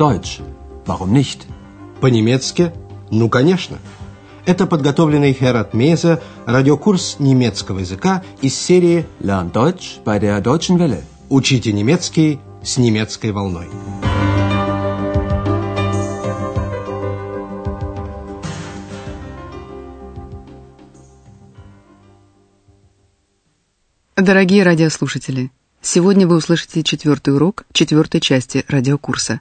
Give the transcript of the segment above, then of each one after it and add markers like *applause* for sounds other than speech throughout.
Deutsch. Warum nicht? По-немецки? Ну, конечно. Это подготовленный Херат Мейзе радиокурс немецкого языка из серии Lern Deutsch bei der Deutschen Welle. «Учите немецкий с немецкой волной». Дорогие радиослушатели, сегодня вы услышите четвертый урок четвертой части радиокурса.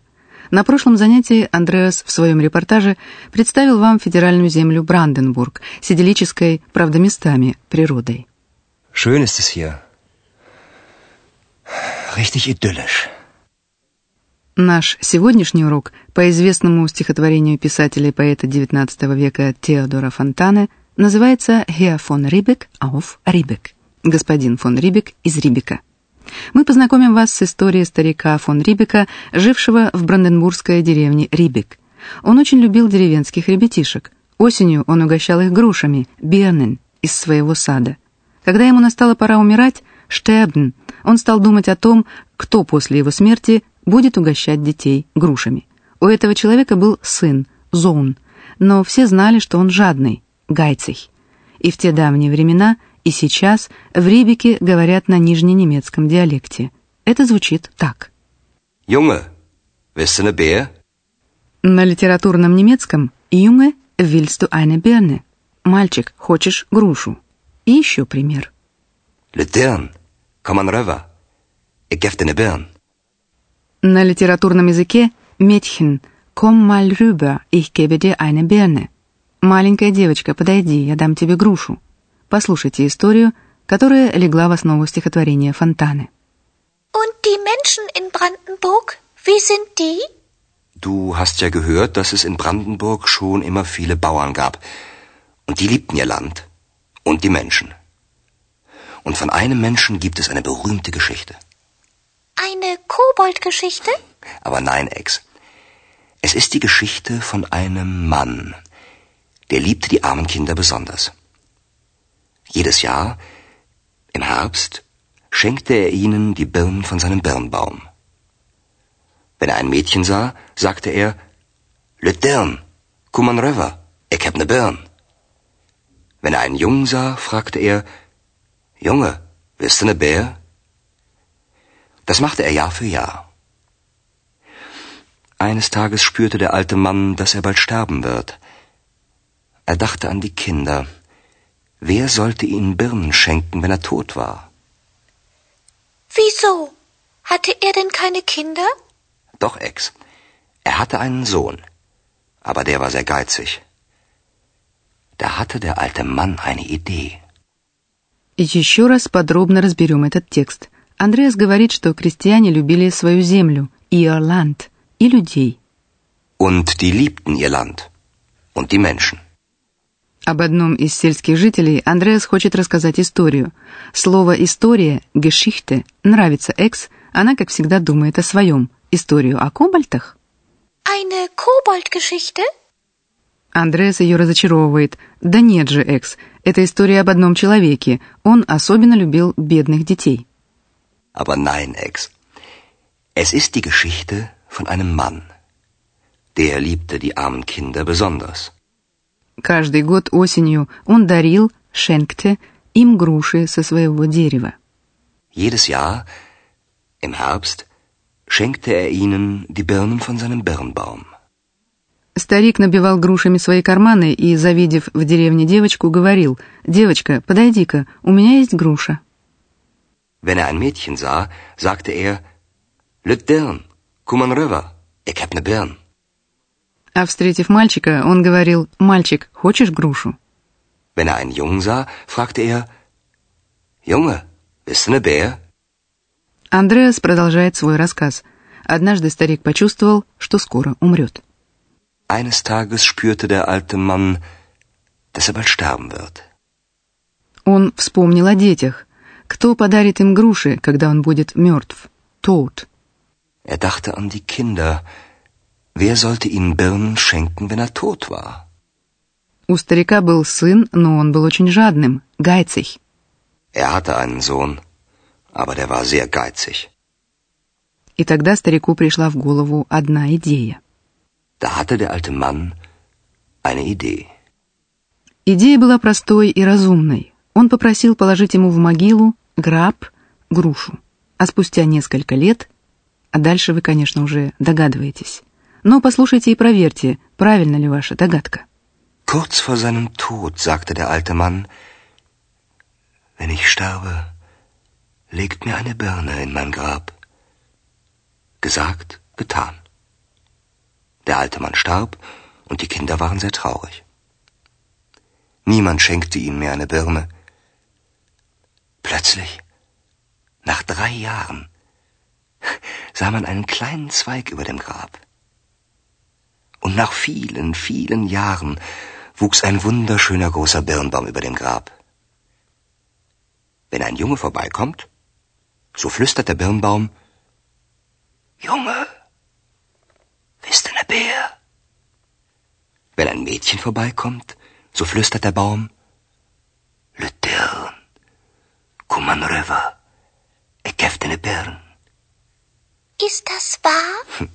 На прошлом занятии Андреас в своем репортаже представил вам федеральную землю Бранденбург с идиллической, правда местами, природой. Schön ist es hier. Richtig idyllisch. Наш сегодняшний урок по известному стихотворению писателя и поэта XIX века Теодора Фонтане называется «Herr von Riebeck auf Riebeck» господин фон Рибек из Рибека. Мы познакомим вас с историей старика фон Рибека, жившего в бранденбургской деревне Рибек. Он очень любил деревенских ребятишек. Осенью он угощал их грушами, бернен, из своего сада. Когда ему настала пора умирать, штебн, он стал думать о том, кто после его смерти будет угощать детей грушами. У этого человека был сын, Зоун, но все знали, что он жадный, гайцей. И в те давние времена – и сейчас в Рибике говорят на нижненемецком диалекте. Это звучит так. Junge, willst du eine? На литературном немецком «Junge, willst du eine Birne?» «Мальчик, хочешь грушу?» И еще пример. Rüber. Ich geb dir eine Birn. На литературном языке «Mädchen, komm mal rüber, ich gebe dir eine Birne». «Маленькая девочка, подойди, я дам тебе грушу». Послушайте историю, которая легла в основу стихотворения Фонтаны. Und die Menschen in Brandenburg, wie sind die? Du hast ja gehört, dass es in Brandenburg schon immer viele Bauern gab. Und die liebten ihr Land und die Menschen. Und von einem Menschen gibt es eine berühmte Geschichte. Eine Koboldgeschichte? Aber nein, Ex. Es ist die Geschichte von einem Mann. Der liebte die armen Kinder besonders. Jedes Jahr, im Herbst, schenkte er ihnen die Birnen von seinem Birnbaum. Wenn er ein Mädchen sah, sagte er, Lüt Dirn, komm an rüber, ich hab ne Birn. Wenn er einen Jungen sah, fragte er, Junge, willst du ne Bär? Das machte er Jahr für Jahr. Eines Tages spürte der alte Mann, dass er bald sterben wird. Er dachte an die Kinder, Wer sollte ihnen Birnen schenken, wenn er tot war? Wieso? Hatte er denn keine Kinder? Doch, Ex. Er hatte einen Sohn. Aber der war sehr geizig. Da hatte der alte Mann eine Idee. Еще раз подробно разберем этот текст. Андреас говорит, что крестьяне любили свою землю, ihr Land, и людей. Und die liebten ihr Land. Und die Menschen. Об одном из сельских жителей Андреас хочет рассказать историю. Слово «история» — «geschichte» нравится Экс, она, как всегда, думает о своем. Историю о кобальтах? Eine Koboldgeschichte? Андреас ее разочаровывает. Да нет же, Экс, это история об одном человеке. Он особенно любил бедных детей. Aber nein, Ex. Es ist die Geschichte von einem Mann. Der liebte die armen Kinder besonders. Каждый год осенью он дарил, schenkte, им груши со своего дерева. Jedes Jahr, im Herbst, schenkte er ihnen die Birnen von seinem Birnbaum. Старик набивал грушами свои карманы и, завидев в деревне девочку, говорил, «Девочка, подойди-ка, у меня есть груша». Wenn er ein Mädchen sah, sagte er, Lüt Dirn, komm an rüber, ich hab ne Birn. А встретив мальчика, он говорил, «Мальчик, хочешь грушу?» Wenn er einen Jungen sah, fragte er, Junge, bist du ne Bär? Андреас продолжает свой рассказ. Однажды старик почувствовал, что скоро умрет. Eines Tages spürte der alte Mann, dass er bald sterben wird. Он вспомнил о детях. Кто подарит им груши, когда он будет мертв? Тот. Er dachte an die Kinder. Wer sollte ihnen Birnen schenken, wenn er tot war? У старика был сын, но он был очень жадным, гайцей. Er hatte einen Sohn, aber der war sehr geizig. И тогда старику пришла в голову одна идея. Da hatte der alte Mann eine Idee. Идея была простой и разумной. Он попросил положить ему в могилу граб, грушу. А спустя несколько лет, а дальше вы, конечно, уже догадываетесь, но послушайте и проверьте, правильно ли ваша догадка. Kurz vor seinem Tod sagte der alte Mann, wenn ich sterbe, legt mir eine Birne in mein Grab. Gesagt, getan. Der alte Mann starb und die Kinder waren sehr traurig. Niemand schenkte ihnen mehr eine Birne. Plötzlich, nach drei Jahren, *laughs* sah man einen kleinen Zweig über dem Grab. Und nach vielen, vielen Jahren wuchs ein wunderschöner großer Birnbaum über dem Grab. Wenn ein Junge vorbeikommt, so flüstert der Birnbaum, Junge, bist du ne Bär? Wenn ein Mädchen vorbeikommt, so flüstert der Baum, Le Dirn, Kuman River, ich hef ne Birn. Ist das wahr? *laughs*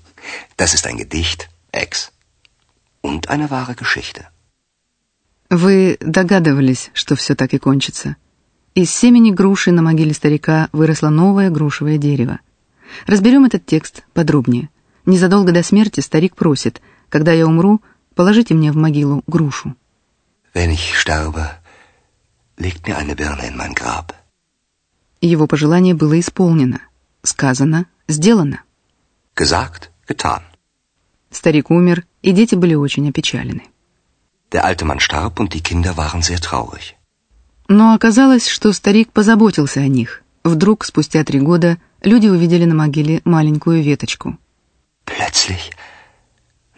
Das ist ein Gedicht, Ex. Und eine wahre Geschichte. Вы догадывались, что все так и кончится. Из семени груши на могиле старика выросло новое грушевое дерево. Разберем этот текст подробнее. Незадолго до смерти старик просит, когда я умру, положите мне в могилу грушу. Wenn ich sterbe, legt mir eine Birne in mein Grab. Его пожелание было исполнено. Сказано, сделано. Gesagt, getan. Старик умер, и дети были очень опечалены. Der alte Mann starb und die Kinder waren sehr traurig. Но оказалось, что старик позаботился о них. Вдруг, спустя три года, люди увидели на могиле маленькую веточку. Plötzlich,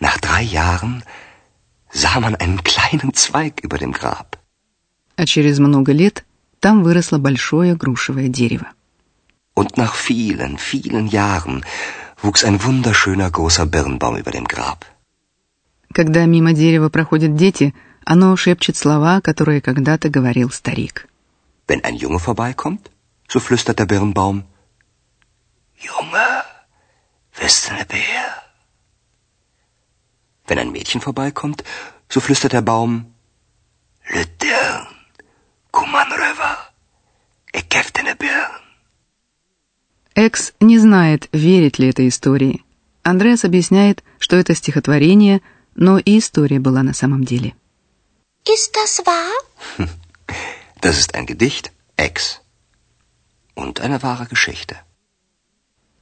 nach drei Jahren, sah man einen kleinen Zweig über dem Grab. А через много лет там выросло большое грушевое дерево. Und nach vielen, vielen Jahren wuchs ein wunderschöner großer Birnbaum über dem Grab. Когда мимо дерева проходят дети, оно шепчет слова, которые когда-то говорил старик. Wenn ein Junge vorbeikommt, so flüstert der Birnbaum, Junge, bist du ne Bär? Wenn ein Mädchen vorbeikommt, so flüstert der Baum, Kuman Birn. Экс не знает, верить ли этой истории. Андреас объясняет, что это стихотворение, но и история была на самом деле. Ist das wahr? *laughs* Das ist ein Gedicht, Ex. Und eine wahre Geschichte.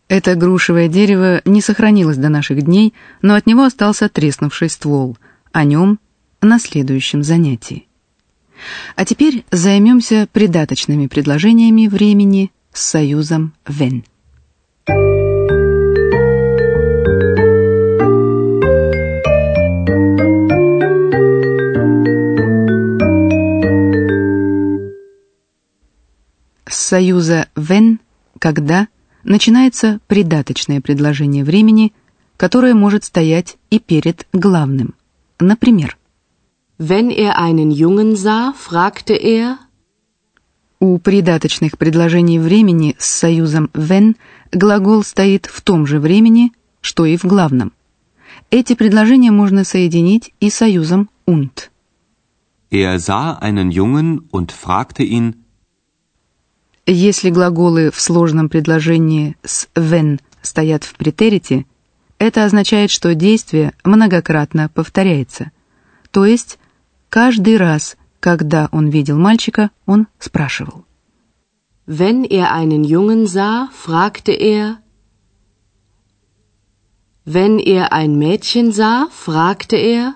Это грушевое дерево не сохранилось до наших дней, но от него остался треснувший ствол. О нем на следующем занятии. А теперь займемся придаточными предложениями времени с союзом «wenn». С союза «wenn» — «когда» начинается придаточное предложение времени, которое может стоять и перед главным. Например, Wenn er einen Jungen sah, fragte er, у придаточных предложений времени с союзом «when» глагол стоит в том же времени, что и в главном. Эти предложения можно соединить и союзом «und». Er sah einen Jungen und fragte ihn, Если глаголы в сложном предложении с «when» стоят в претерите, это означает, что действие многократно повторяется. То есть каждый раз, когда он видел мальчика, он спрашивал. wenn er einen Jungen sah, fragte er, wenn er ein Mädchen sah, fragte er,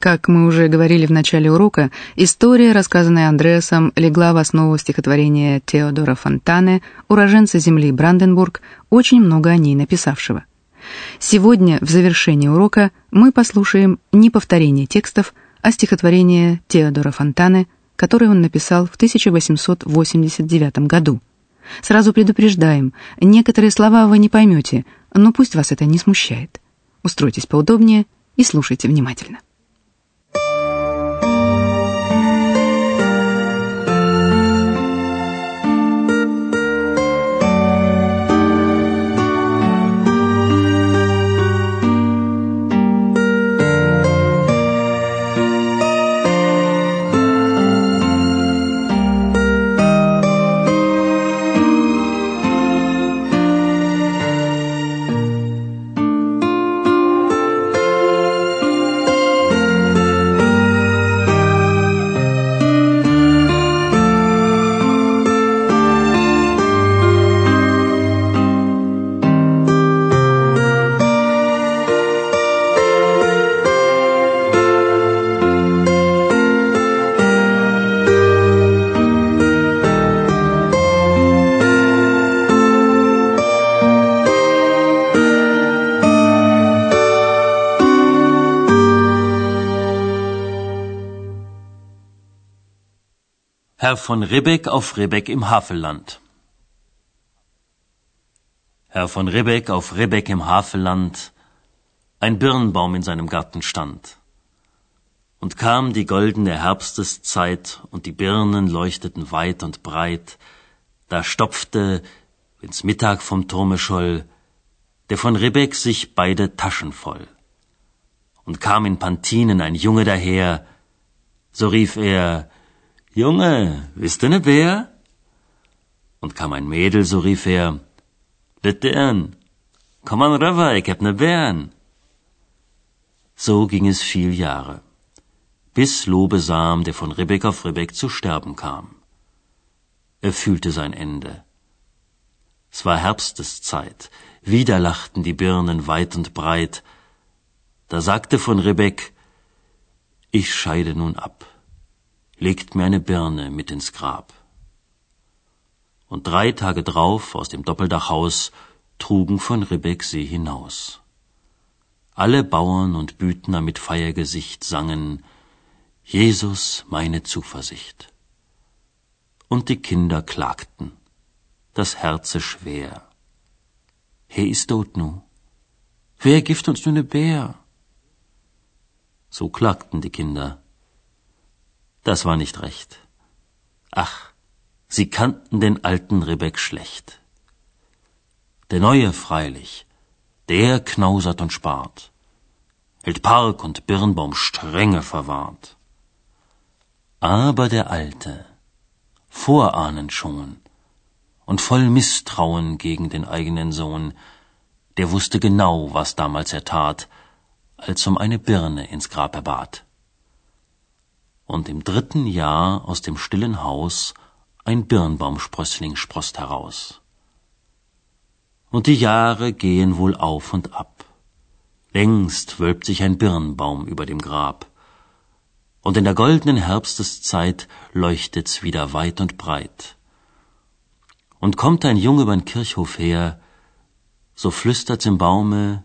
Как мы уже говорили в начале урока, история, рассказанная Андреасом, легла в основу стихотворения Теодора Фонтане, уроженца земли Бранденбург, очень много о ней написавшего. Сегодня, в завершении урока, мы послушаем не повторение текстов, а стихотворение Теодора Фонтане, которое он написал в 1889 году. Сразу предупреждаем, некоторые слова вы не поймете, но пусть вас это не смущает. Устройтесь поудобнее и слушайте внимательно. Herr von Ribbeck auf Ribbeck im Havelland. Herr von Ribbeck auf Ribbeck im Havelland, ein Birnbaum in seinem Garten stand. Und kam die goldene Herbsteszeit, und die Birnen leuchteten weit und breit, da stopfte, wenn's Mittag vom Turme scholl, der von Ribbeck sich beide Taschen voll. Und kam in Pantinen ein Junge daher, so rief er, Junge, bist du ne Bär? Und kam ein Mädel, so rief er, Litern, komm an rüber, ich hab ne Bären. So ging es viel Jahre, bis Lobesam, der von Ribbeck auf Ribbeck zu sterben kam. Er fühlte sein Ende. Es war Herbsteszeit, wieder lachten die Birnen weit und breit. Da sagte von Ribbeck, ich scheide nun ab legt mir eine Birne mit ins Grab. Und drei Tage drauf aus dem Doppeldachhaus trugen von Ribbeck sie hinaus. Alle Bauern und Büdner mit Feiergesicht sangen Jesus meine Zuversicht. Und die Kinder klagten, das Herze schwer. He ist tot nu. Wer gift uns nu ne Bär? So klagten die Kinder das war nicht recht. Ach, sie kannten den alten Ribbeck schlecht. Der neue freilich, der knausert und spart, hält Park und Birnbaum strenge verwahrt. Aber der alte, vorahnend schon und voll Misstrauen gegen den eigenen Sohn, der wusste genau, was damals er tat, als um eine Birne ins Grab er bat und im dritten Jahr aus dem stillen Haus ein Birnbaumsprössling sproßt heraus. Und die Jahre gehen wohl auf und ab. Längst wölbt sich ein Birnbaum über dem Grab. Und in der goldenen Herbsteszeit leuchtet's wieder weit und breit. Und kommt ein Junge übern Kirchhof her, so flüstert's im Baume,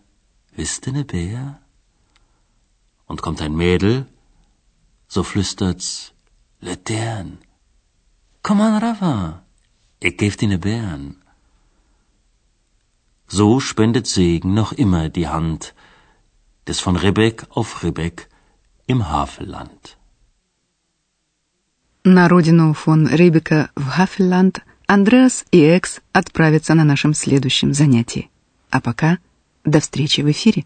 wisst ne Bär? Und kommt ein Mädel, so flüstert's Letern. Komm an, Rafa, ich geb dir ne Bären. So spendet Segen noch immer die Hand des von Ribbeck auf Ribbeck im Havelland. На родину фон Рибека в Хафелланд Андреас и Экс отправятся на нашем следующем занятии. А пока до встречи в эфире.